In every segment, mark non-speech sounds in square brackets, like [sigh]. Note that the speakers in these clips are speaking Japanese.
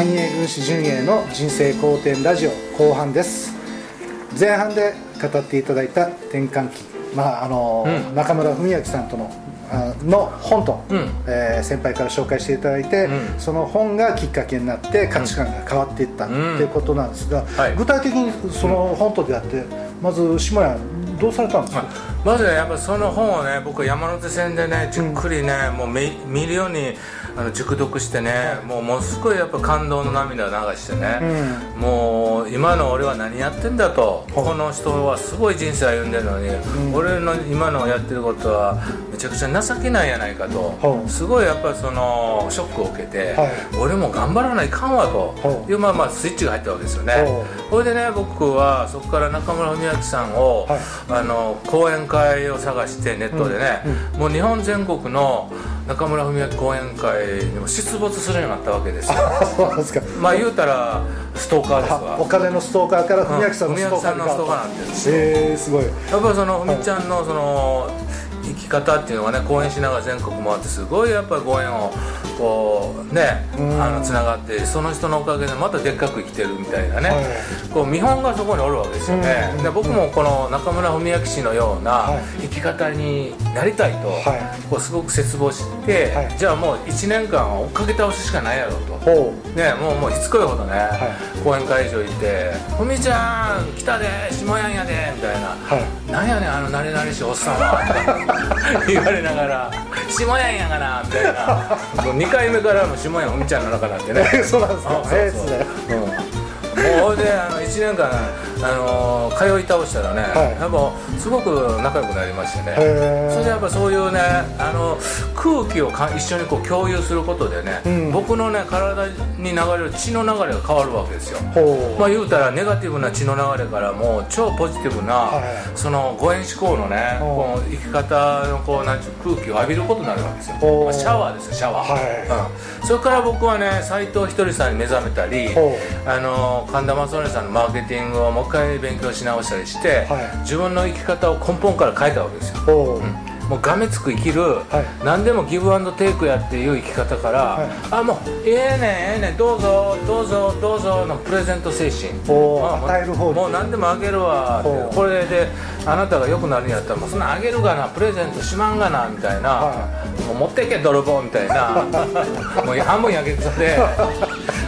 繁栄軍師陣営の人生好転ラジオ後半です。前半で語っていただいた転換期まああの、うん。中村文明さんとのあの本と、うん。えー先輩から紹介していただいて、うん。その本がきっかけになって価値観が変わっていったっていうことなんですが、はい。具体的にその本と出会ってまず下屋どうされたんですか、まずねやっぱその本をね僕山手線でねじっくりね、もう見見るようにあの熟読してね、もうものすごいやっぱ感動の涙を流してね、もう今の俺は何やってんだと、この人はすごい人生歩んでるのに、俺の今のやってることはめちゃくちゃ情けないやないかと、すごいやっぱそのショックを受けて、はい。俺も頑張らないかんわとい。うまあまあスイッチが入ったわけですよね。ほそれでね僕はそこから中村文明さんを、はい。あの講演会を探してネットでね、もう日本全国の中村文明講演会にも出没するようになったわけですよ。そうなんですか。まあ言うたらストーカーですあわお金のストーカーから文明さんのストーカーなんてるんですよ。えー、すごい。やっぱりそのふみちゃんのその生き方っていうのがね講演しながら全国回ってすごいやっぱりご縁をこうねうん。あのつながってその人のおかげでまたでっかく生きてるみたいなね、はい。こう見本がそこにおるわけですよね、うん。で僕もこの中村文明氏のようなはい。生き方になりたいと、はい。こうすごく切望して、はい。じゃあもう1年間は追っかけ倒すしかないやろと。ほね、もうもうしつこいほどね、い。講演会場行って「ふみちゃん来たで下やんやで」みたいな。うはい「なんやねんあのなれなれしいおっさんは」言われながら「下やんやがな」みたいな。[laughs] もう2回目からもう下やんふみちゃんの中になってね。そうなんですか。あそうそう。ええっすねうん。もうほいであの1年間、あの通い倒したらね、はい。やっぱすごく仲良くなりましてね。それでやっぱそういうねあの空気をか一緒にこう共有することでね、うん。僕のね体に流れる血の流れが変わるわけですよ。まあ言うたらネガティブな血の流れからもう超ポジティブな、はい。その五円思考のねおこう生き方のこうなんちゅう空気を浴びることになるわけですよ、おまあシャワーですよシャワー、はうん、それから僕はね斎藤ひとりさんに目覚めたりほあの神田正則さんのマーケティングをもう一回勉強し直したりして、はい。自分の生き方を根本から変えたわけですよ。もうがめつく生きる、い。何でもギブアンドテイクやっていう生き方から、はい。あもうええねんええねんどうぞどうぞどうぞのプレゼント精神。おーあ与える方にもう何でもあげるわこれであなたが良くなるんやったらもうそんなんあげるがなプレゼントしまんがなみたいな、はもう持ってけ泥棒みたいな。[laughs] もう半分やけくそで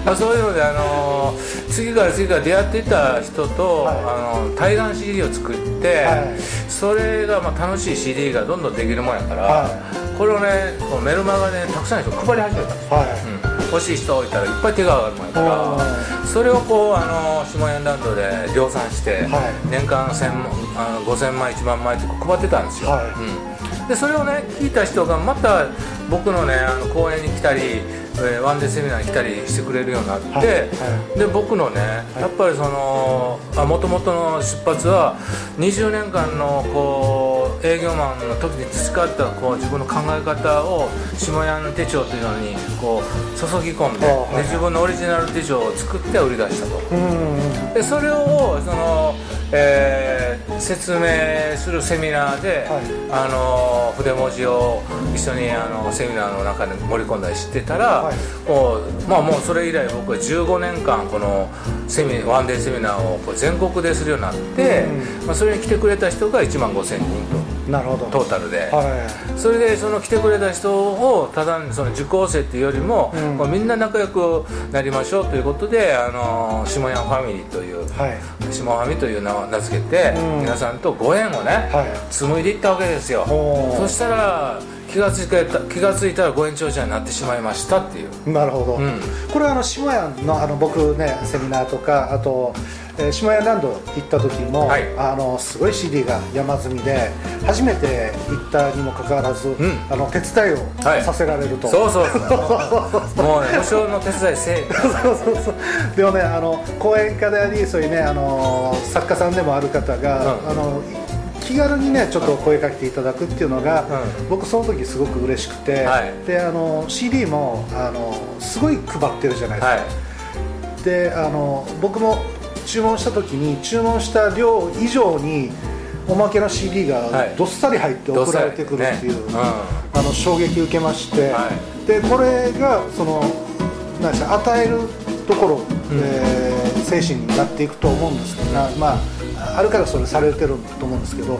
まあそういうので、あのー次から次から出会っていった人と、はい。あの対談 CD を作って、はい。それがまあ楽しい CD がどんどんできるもんやから、はこれをねメルマガでたくさんの人配り始めたんですよ、はい。うん、欲しい人いたらいっぱい手が上がるもんやからそれをこうあの下屋ランドで量産して、はい。年間1000万あの5000枚1万枚って配ってたんですよ、はい。うん、でそれをね聞いた人がまた僕のねあの講演に来たり、えーワンデーセミナーに来たりしてくれるようになって、はいはで僕のねやっぱりそのもともとの出発は20年間のこう営業マンの時に培ったこう自分の考え方を下屋の手帳というのにこう注ぎ込んで,、で自分のオリジナル手帳を作って売り出したと。うん。でそれをその、えー説明するセミナーで、はい。あの筆文字を一緒にあのセミナーの中で盛り込んだりしてたら、はい。もうまあもうそれ以来僕は15年間このセミワンデーセミナーを全国でするようになって、うまあ、それに来てくれた人が1万5000人なるほど。とトータルで。はそれでその来てくれた人をただその受講生っていうよりも、うん。みんな仲良くなりましょうということであの下山ファミリーといういはい。下ファミという名を名付けて、うん。皆さんとご縁をね、はい。紡いでいったわけですよ。そしたら気が付いた気が付いたらご縁長者になってしまいましたっていう。なるほど、うん。これはあの下屋のあの僕ねセミナーとかあと、えー下屋ランド行った時も、はい。あのすごい CD が山積みで初めて行ったにもかかわらず、ん。あの手伝いをはい。させられると、そうそう。そ [laughs] うもうね保証の手伝いせえそうそうそうでもねあの講演家でありそういうねあの作家さんでもある方が、うんあの気軽にねちょっと声かけていただくっていうのが、う僕その時すごく嬉しくて、はい。であの CD もあのすごい配ってるじゃないですか、はい。であの僕も注文した時に注文した量以上におまけの CD はい。がどっさり入って送られてくるっていう、ね。うん。あの衝撃受けまして、はでこれがそのなんですか与えるところ、えー精神になっていくと思うんですけど、な。まああるからそれされてると思うんですけど、ん。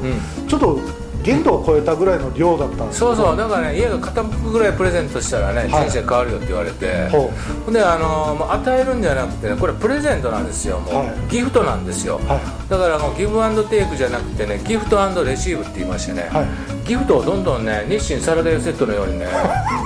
ちょっと限度を超えたぐらいの量だったんですそうそう。だからね家が傾くぐらいプレゼントしたらね、はい。人生変わるよって言われて。ほほんであのもう与えるんじゃなくてねこれプレゼントなんですよ。もう、はい。ギフトなんですよ、はだからもうギブアンドテイクじゃなくてねギフトアンドレシーブって言いましてね、はい。ギフトをどんどんね日清サラダ油セットのようにね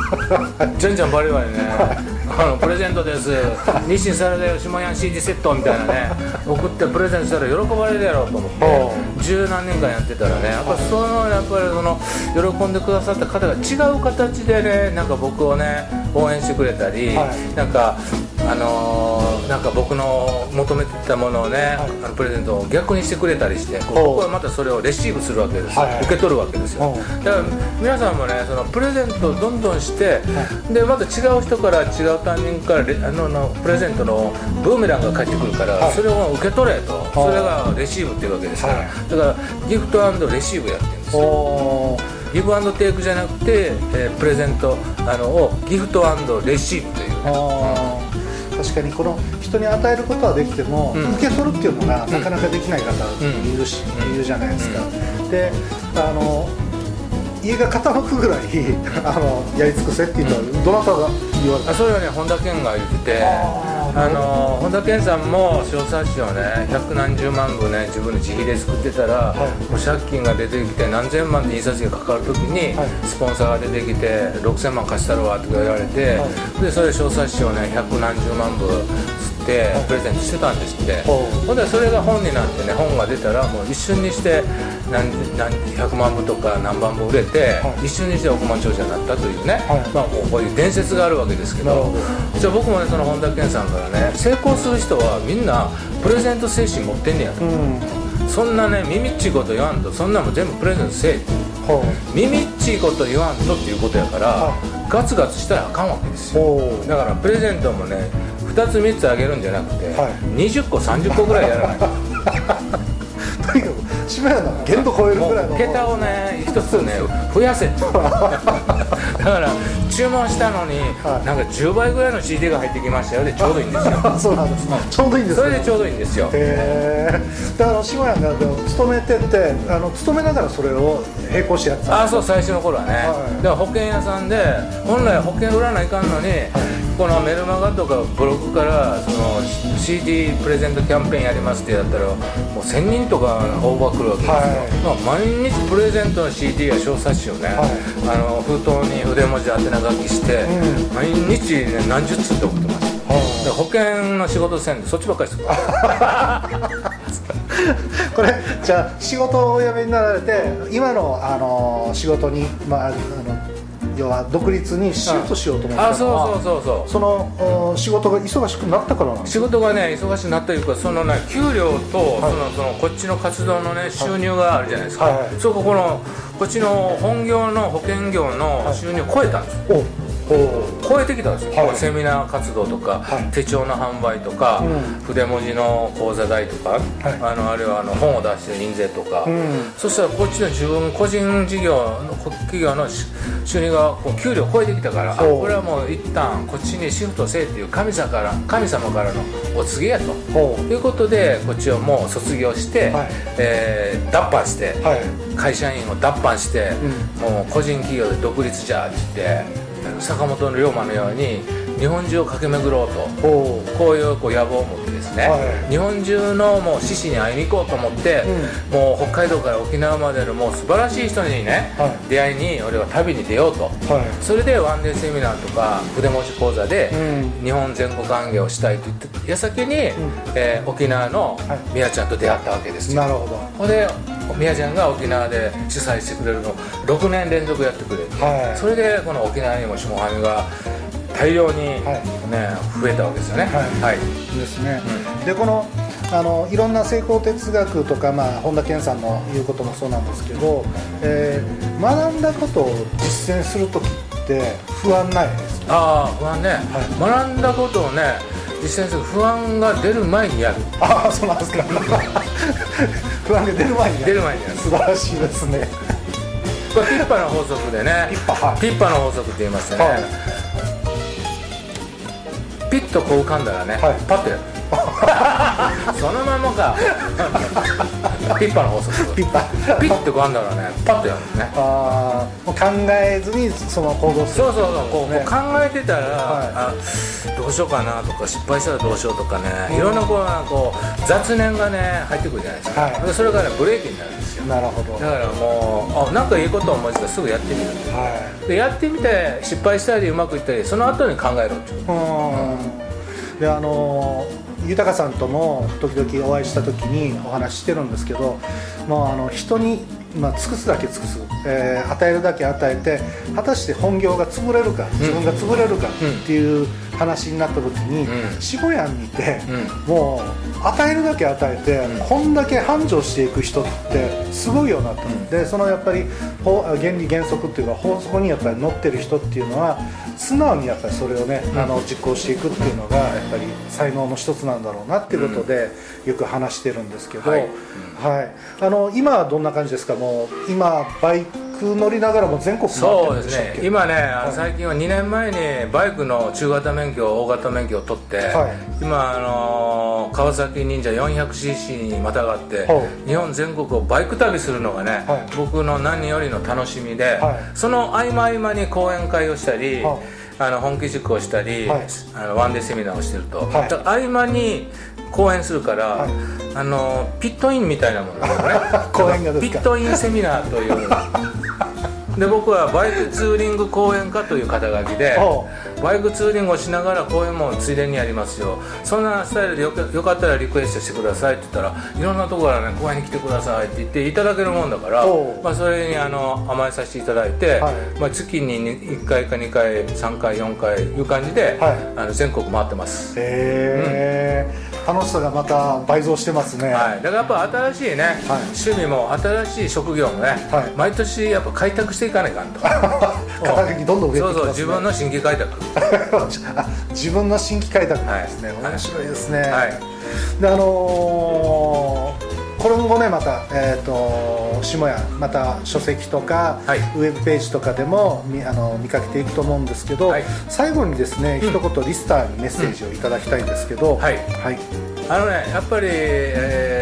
[laughs] じゃんじゃんバリバリねあのプレゼントです。[laughs] 日清サラダ油下屋 CD セットみたいなね。送ってプレゼントしたら喜ばれるやろうと思って。ほ十何年間やってたらね。やっぱそのやっぱりその喜んでくださった方が違う形でねなんか僕をね応援してくれたり、はい。なんかあのーなんか僕の求めてたものをね、はい。あのプレゼントを逆にしてくれたりして僕はまたそれをレシーブするわけですよ、はいはい。受け取るわけですよ、ほだから皆さんもねそのプレゼントをどんどんして、でまた違う人から違うタイミングからレあののプレゼントのブーメランが返ってくるから、はい。それを受け取れと、それがレシーブっていうわけですから、はい。だからギフトレシーブやってるんですよ。ギブアンドテイクじゃなくて、えープレゼントあのをギフトレシーブという。あー。確かにこの人に与えることはできても、うん。受け取るっていうのがなかなかできない方いるし、うん。いるじゃないですか、であの家が傾くぐらいあのやり尽くせって言ったら、どなたが言われた？あそれはね本田健が言っててあの本田健さんも小冊子をね百何十万部ね自分で自費で作ってたら、はい。もう借金が出てきて何千万で印刷費がかかる時に、はい。スポンサーが出てきて6000万貸したるわって言われて、はでそれで小冊子をね百何十万部てプレゼントしてたんですって、ほんでそれが本になってね本が出たらもう一瞬にして何何100万部とか何万部売れて、はい。一瞬にして億万長者になったというね、はい。まあ、こういう伝説があるわけですけど。じゃあ僕もねその本田健さんからね成功する人はみんなプレゼント精神持ってんねやと、うん。そんなね耳っちいこと言わんとそんなもん全部プレゼントせえほ耳っちいこと言わんとっていうことやから、はガツガツしたらあかんわけですよ。だからプレゼントもね2つ3つあげるんじゃなくて、はい。20個30個ぐらいやらないと。[laughs] とにかく島屋の限度超えるもぐらいの。う桁をね一つね増やせ [laughs] だから注文したのに、はい。なんか10倍ぐらいの CD が入ってきましたよでちょうどいいんですよ。[laughs] そうなんです、ちょうどいいんですね。それでちょうどいいんですよ。へえだから島屋が勤めててあの勤めながらそれを並行してやってたああそう最初の頃はね、はい。だから保険屋さんで本来保険売らないかんのに、このメルマガとかブログからその CD プレゼントキャンペーンやりますってやったらもう1000人とか応募が来るわけですよ、はい。まあ、毎日プレゼントの CD や小冊子をね、あの封筒に筆文字宛名書きして、う毎日、ね、何十通って送ってます。だから保険の仕事せんでそっちばっかりです。る [laughs] これじゃあ仕事をお辞めになられて今のあの仕事に、まあ、あの要は独立にシフトしようと思ったあそうのはそうそうそう。そのお仕事が忙しくなったからなんです。仕事がね忙しくなったというかそのね給料と、そのそのこっちの活動のね収入があるじゃないですか、はいはい。そここのこっちの本業の保険業の収入を超えたんですお超えてきたんですよ、はい。セミナー活動とか、はい。手帳の販売とか、うん。筆文字の講座代とか、あのあるいはあの本を出してる印税とか、うん。そしたらこっちの自分個人事業の企業のし収入がこう給料を超えてきたからあこれはもう一旦こっちにシフトせえっていう神様から神様からのお告げやと。いうことでこっちをもう卒業して、はい。えー脱藩して、会社員を脱藩して、うもう個人企業で独立じゃって言って坂本龍馬のように日本中を駆け巡ろうとこういうこう野望を持ってですね、はい。日本中のもう獅子に会いに行こうと思って、もう北海道から沖縄までのもう素晴らしい人にね、はい。出会いに俺は旅に出ようと。はい。それでワンデーセミナーとか筆文字講座でうん。日本全国歓迎をしたいと言って矢先に、えー沖縄のはい。みやちゃんと出会ったわけですよ。なるほど。でみやちゃんが沖縄で主催してくれるのを6年連続やってくれて、はい。それでこの沖縄にも下半身が大量に、ねは増えたわけですよね。はい。ですね、でこのあのいろんな成功哲学とか、まあ、本田健さんの言うこともそうなんですけど、えー学んだことを実践する時って不安ないですか？ああ不安ね、学んだことをね実践する不安が出る前にやる。ああそうなんですか。[laughs] 不安が出る前に出る前にやる。素晴らしいですね。これピッパの法則でね。ピッパはい。ピッパの法則って言いましてね、はい。ピッッとこう浮かんだらね、はい。パッとやる [laughs] そのままか。ピッパの法則。ピッパ。ピッて浮かんだらね。パッとやるんですね。あーもう考えずにその行動する。そうそうそう。こう、考えてたら、はい。あどうしようかなとか失敗したらどうしようとかね、いろんなこうこう雑念がね入ってくるじゃないですか、はい。でそれがねブレーキになるんですよ。なるほど。だからもうあなんかいいこと思いついたらすぐやってみる。はでやってみて失敗したりうまくいったりその後に考えろっていう。いうん。であのー豊さんとも時々お会いした時にお話ししてるんですけどもうあの人に、まあ、尽くすだけ尽くす、えー与えるだけ与えて果たして本業が潰れるか自分が潰れるかっていう話になった時に、うん。下屋にいて、うもう与えるだけ与えて、うん。こんだけ繁盛していく人ってすごいよなと。思って、そのやっぱり法原理原則っていうか法則にやっぱり乗ってる人っていうのは素直にやっぱりそれをね、うん。あの実行していくっていうのがやっぱり才能の一つなんだろうなっていうことでよく話してるんですけど、ははい。いあの今はどんな感じですか？もう今バイク乗りながらも全国そうですね今ね、はい。最近は2年前にバイクの中型免許大型免許を取って、はい。今あのー川崎忍者 400cc にまたがって、は日本全国をバイク旅するのがね、はい。僕の何よりの楽しみで、はい。その合間合間に講演会をしたり、はあの本気塾をしたり、はい。あのワンデーセミナーをしてると、合間に講演するから、はい。あのピットインみたいなものだよね [laughs] ピットインセミナーというで僕はバイクツーリング講演家という肩書きでおバイクツーリングをしながら講演もついでにやりますよ。そんなスタイルでよかよかったらリクエストしてくださいって言ったらいろんなところからね講演に来てくださいって言っていただけるもんだからお、まあ、それにあの甘えさせていただいて、はい。まあ、月に1回か2回3回4回いう感じで、はい。あの全国回ってます。へえ楽しさがまた倍増してますね、はい、だからやっぱ新しいね、はい。趣味も新しい職業もね、はい。毎年やっぱ開拓していかないかんと。肩書きどんどん増えてきますね。そうそう自分の新規開拓。あ [laughs] 自分の新規開拓ですね、はい。面白いですね、はい。であのー今後ねまた、えー、と下屋また書籍とか、はい。ウェブページとかでも見あの見かけていくと思うんですけど、はい。最後にですね、うん。一言リスターにメッセージをいただきたいんですけど、はい。はい。あのねやっぱり、えー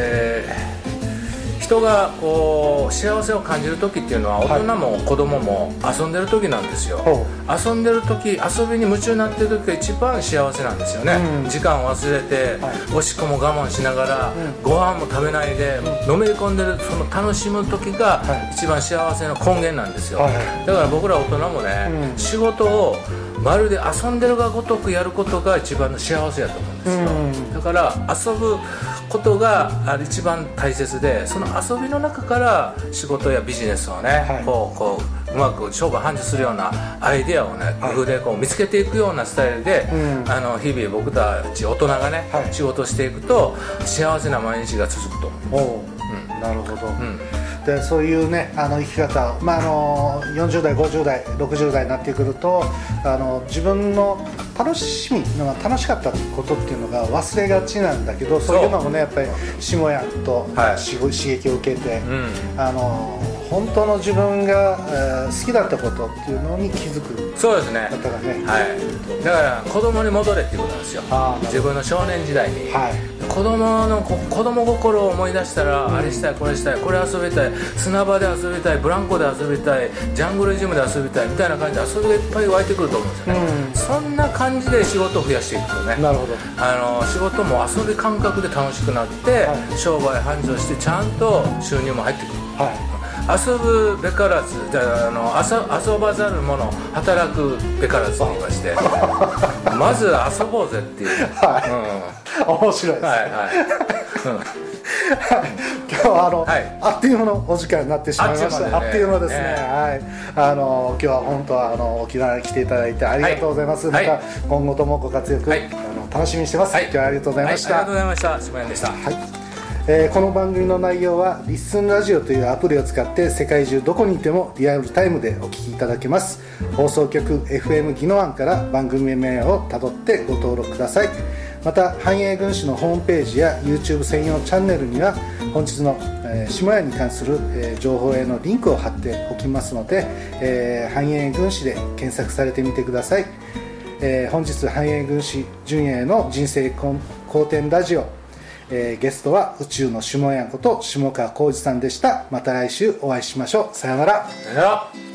人がこう幸せを感じる時っていうのははい大人も子供も遊んでる時なんですよ、ほ遊んでる時遊びに夢中になってる時が一番幸せなんですよね、うん。時間を忘れて、はい。おしっこも我慢しながら、うん。ご飯も食べないで、のめり込んでるその楽しむ時がはい。一番幸せの根源なんですよ、はい。だから僕ら大人もね、うん。仕事をまるで遊んでるがごとくやることが一番の幸せやと思うんですよ、うん。だから遊ぶことがあ一番大切でその遊びの中から仕事やビジネスをね、はい。こうこううまく商売繁盛するようなアイデアをねはい。工夫でこう見つけていくようなスタイルで、うん。あの日々僕たち大人がね、はい。仕事していくと幸せな毎日が続くと思う。おう。なるほど、うんでそういうねあの生き方を、まあ、あの40代50代60代になってくるとあの自分の楽しみ楽しかったことっていうのが忘れがちなんだけどそう。いうのもねやっぱり下屋と刺激を受けて、うん。あの本当の自分が、えー好きだったことっていうのに気づくそうですね。方がね、はい。だから子供に戻れっていうことなんですよ。自分の少年時代に、はい。子供のこ子供心を思い出したら、うん。あれしたいこれしたいこれ遊びたい砂場で遊びたいブランコで遊びたいジャングルジムで遊びたいみたいな感じで遊びがいっぱい湧いてくると思うんですよね、うん。そんな感じで仕事を増やしていくとねなるほど。あの仕事も遊び感覚で楽しくなって、はい。商売繁盛してちゃんと収入も入ってくる。は遊ぶべからずじゃああの遊遊ばざる者働くべからずと言いまして [laughs] まず遊ぼうぜっていう、はい。い、面白いです、うん、はいはい、うん。[laughs] 今日はあの、はい。あっという間のお時間になってしまいました。あ,、あっという間でね。っという間ですね、えはい。あの今日は本当はあの沖縄に来ていただいてありがとうございます、はい。また今後ともご活躍、はい。あの楽しみにしてます、はい。今日はありがとうございました、はい、ありがとうございました。下山でした。はいえーこの番組の内容は「リッスンラジオ」というアプリを使って世界中どこにいてもリアルタイムでお聞きいただけます。放送局 FM ギノワンから番組名をたどってご登録ください。また繁栄軍師のホームページや YouTube 専用チャンネルには本日の、えー下屋に関する、えー情報へのリンクを貼っておきますので、えー繁栄軍師で検索されてみてください。えー本日繁栄軍師純英の人生好転ラジオ、えーゲストは宇宙の下屋こと下川浩二さんでした。また来週お会いしましょう。さようなら。さよなら。